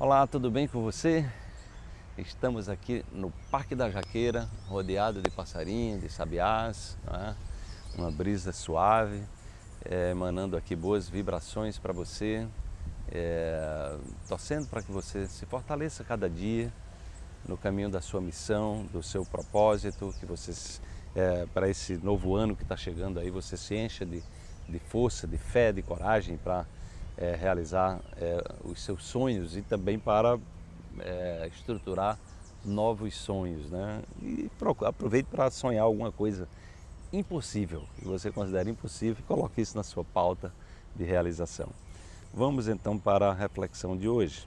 Olá, tudo bem com você? Estamos aqui no Parque da Jaqueira, rodeado de passarinhos, de sabiás, é? uma brisa suave, é, emanando aqui boas vibrações para você, é, torcendo para que você se fortaleça cada dia no caminho da sua missão, do seu propósito, que você, é, para esse novo ano que está chegando aí, você se encha de, de força, de fé, de coragem para é, realizar é, os seus sonhos e também para é, estruturar novos sonhos, né? E aproveite para sonhar alguma coisa impossível, que você considera impossível, e coloque isso na sua pauta de realização. Vamos então para a reflexão de hoje.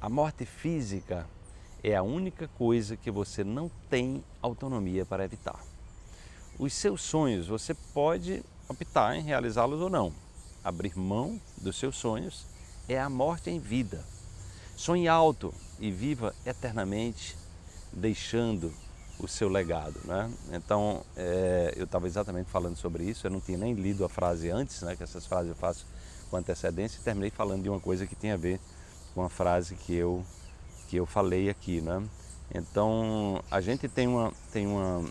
A morte física é a única coisa que você não tem autonomia para evitar. Os seus sonhos você pode optar em realizá-los ou não. Abrir mão dos seus sonhos é a morte em vida. Sonhe alto e viva eternamente, deixando o seu legado. Né? Então, é, eu estava exatamente falando sobre isso, eu não tinha nem lido a frase antes, né, que essas frases eu faço com antecedência, e terminei falando de uma coisa que tem a ver com a frase que eu, que eu falei aqui. Né? Então, a gente tem uma, tem uma,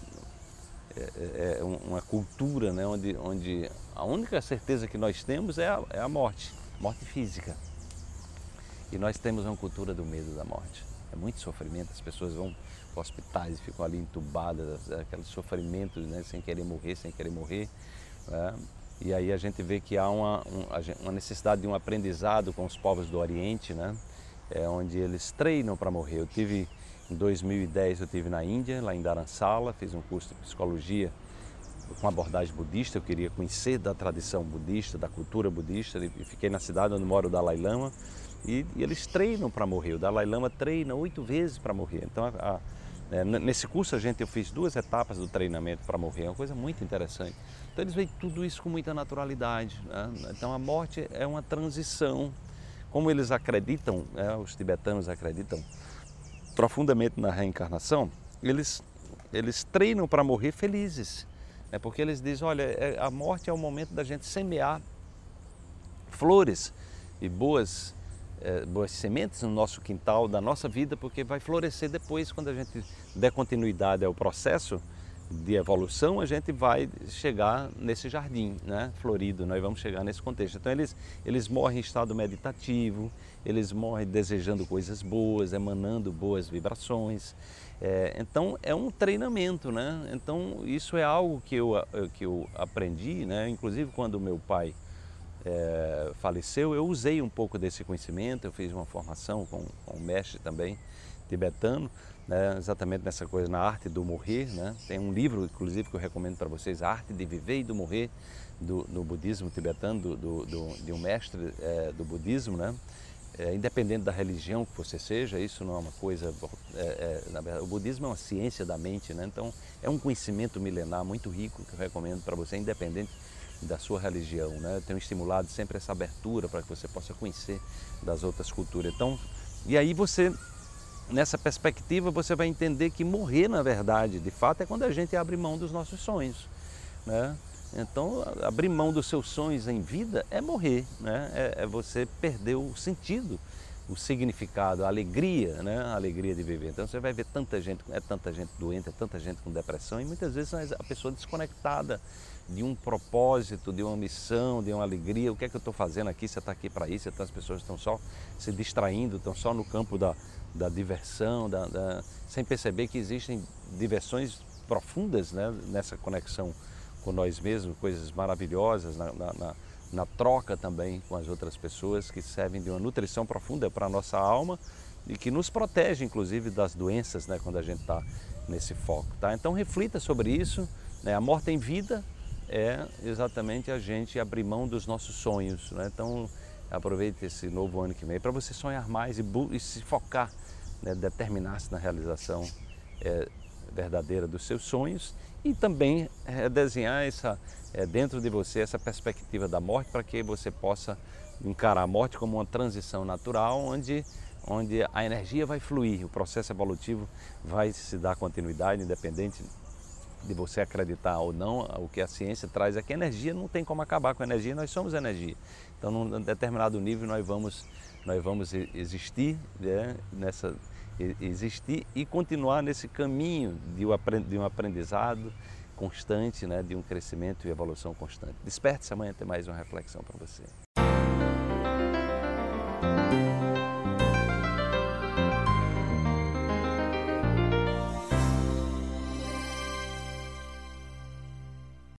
é, é, é uma cultura né, onde, onde a única certeza que nós temos é a, é a morte, morte física. E nós temos uma cultura do medo da morte. É muito sofrimento, as pessoas vão para hospitais e ficam ali entubadas, aqueles sofrimentos, né, sem querer morrer, sem querer morrer. Né? E aí a gente vê que há uma, uma necessidade de um aprendizado com os povos do Oriente, né? É onde eles treinam para morrer. Eu tive, em 2010, eu tive na Índia, lá em Dharamsala, fiz um curso de psicologia com abordagem budista, eu queria conhecer da tradição budista, da cultura budista, e fiquei na cidade onde mora o Dalai Lama, e, e eles treinam para morrer. O Dalai Lama treina oito vezes para morrer. Então, a, a, é, nesse curso a gente eu fiz duas etapas do treinamento para morrer, é uma coisa muito interessante. Então eles veem tudo isso com muita naturalidade. Né? Então a morte é uma transição, como eles acreditam, né? os tibetanos acreditam profundamente na reencarnação, eles eles treinam para morrer felizes, né? porque eles dizem, olha, é, a morte é o momento da gente semear flores e boas é, boas sementes no nosso quintal, da nossa vida, porque vai florescer depois, quando a gente der continuidade ao processo de evolução, a gente vai chegar nesse jardim né, florido, nós vamos chegar nesse contexto. Então eles, eles morrem em estado meditativo, eles morrem desejando coisas boas, emanando boas vibrações. É, então é um treinamento, né? Então isso é algo que eu, que eu aprendi, né? Inclusive quando meu pai é, faleceu, eu usei um pouco desse conhecimento, eu fiz uma formação com, com um mestre também tibetano, né, exatamente nessa coisa, na arte do morrer. Né? Tem um livro, inclusive, que eu recomendo para vocês, A Arte de Viver e do Morrer, do, do budismo tibetano, do, do, do, de um mestre é, do budismo, né? É, independente da religião que você seja, isso não é uma coisa. É, é, verdade, o budismo é uma ciência da mente, né? então é um conhecimento milenar muito rico que eu recomendo para você, independente da sua religião. Né? Eu tenho estimulado sempre essa abertura para que você possa conhecer das outras culturas. Então, e aí você, nessa perspectiva, você vai entender que morrer, na verdade, de fato, é quando a gente abre mão dos nossos sonhos. Né? Então, abrir mão dos seus sonhos em vida é morrer, né? é, é você perder o sentido o significado, a alegria, né? a alegria de viver. Então você vai ver tanta gente, é tanta gente doente, é tanta gente com depressão e muitas vezes a pessoa desconectada de um propósito, de uma missão, de uma alegria. O que é que eu estou fazendo aqui? Você está aqui para isso? Então as pessoas estão só se distraindo, estão só no campo da, da diversão, da, da, sem perceber que existem diversões profundas né? nessa conexão com nós mesmos, coisas maravilhosas na, na, na troca também com as outras pessoas que servem de uma nutrição profunda para a nossa alma e que nos protege inclusive das doenças né, quando a gente está nesse foco. Tá? Então reflita sobre isso, né? a morte em vida é exatamente a gente abrir mão dos nossos sonhos. Né? Então aproveite esse novo ano que vem para você sonhar mais e, e se focar, né? determinar-se na realização é, verdadeira dos seus sonhos e também é, desenhar essa, é, dentro de você essa perspectiva da morte para que você possa encarar a morte como uma transição natural onde, onde a energia vai fluir, o processo evolutivo vai se dar continuidade, independente de você acreditar ou não, o que a ciência traz é que a energia não tem como acabar com a energia, nós somos energia. Então, num determinado nível, nós vamos, nós vamos existir, né, nessa, existir e continuar nesse caminho de um aprendizado constante, né, de um crescimento e evolução constante. Desperte-se amanhã, tem mais uma reflexão para você.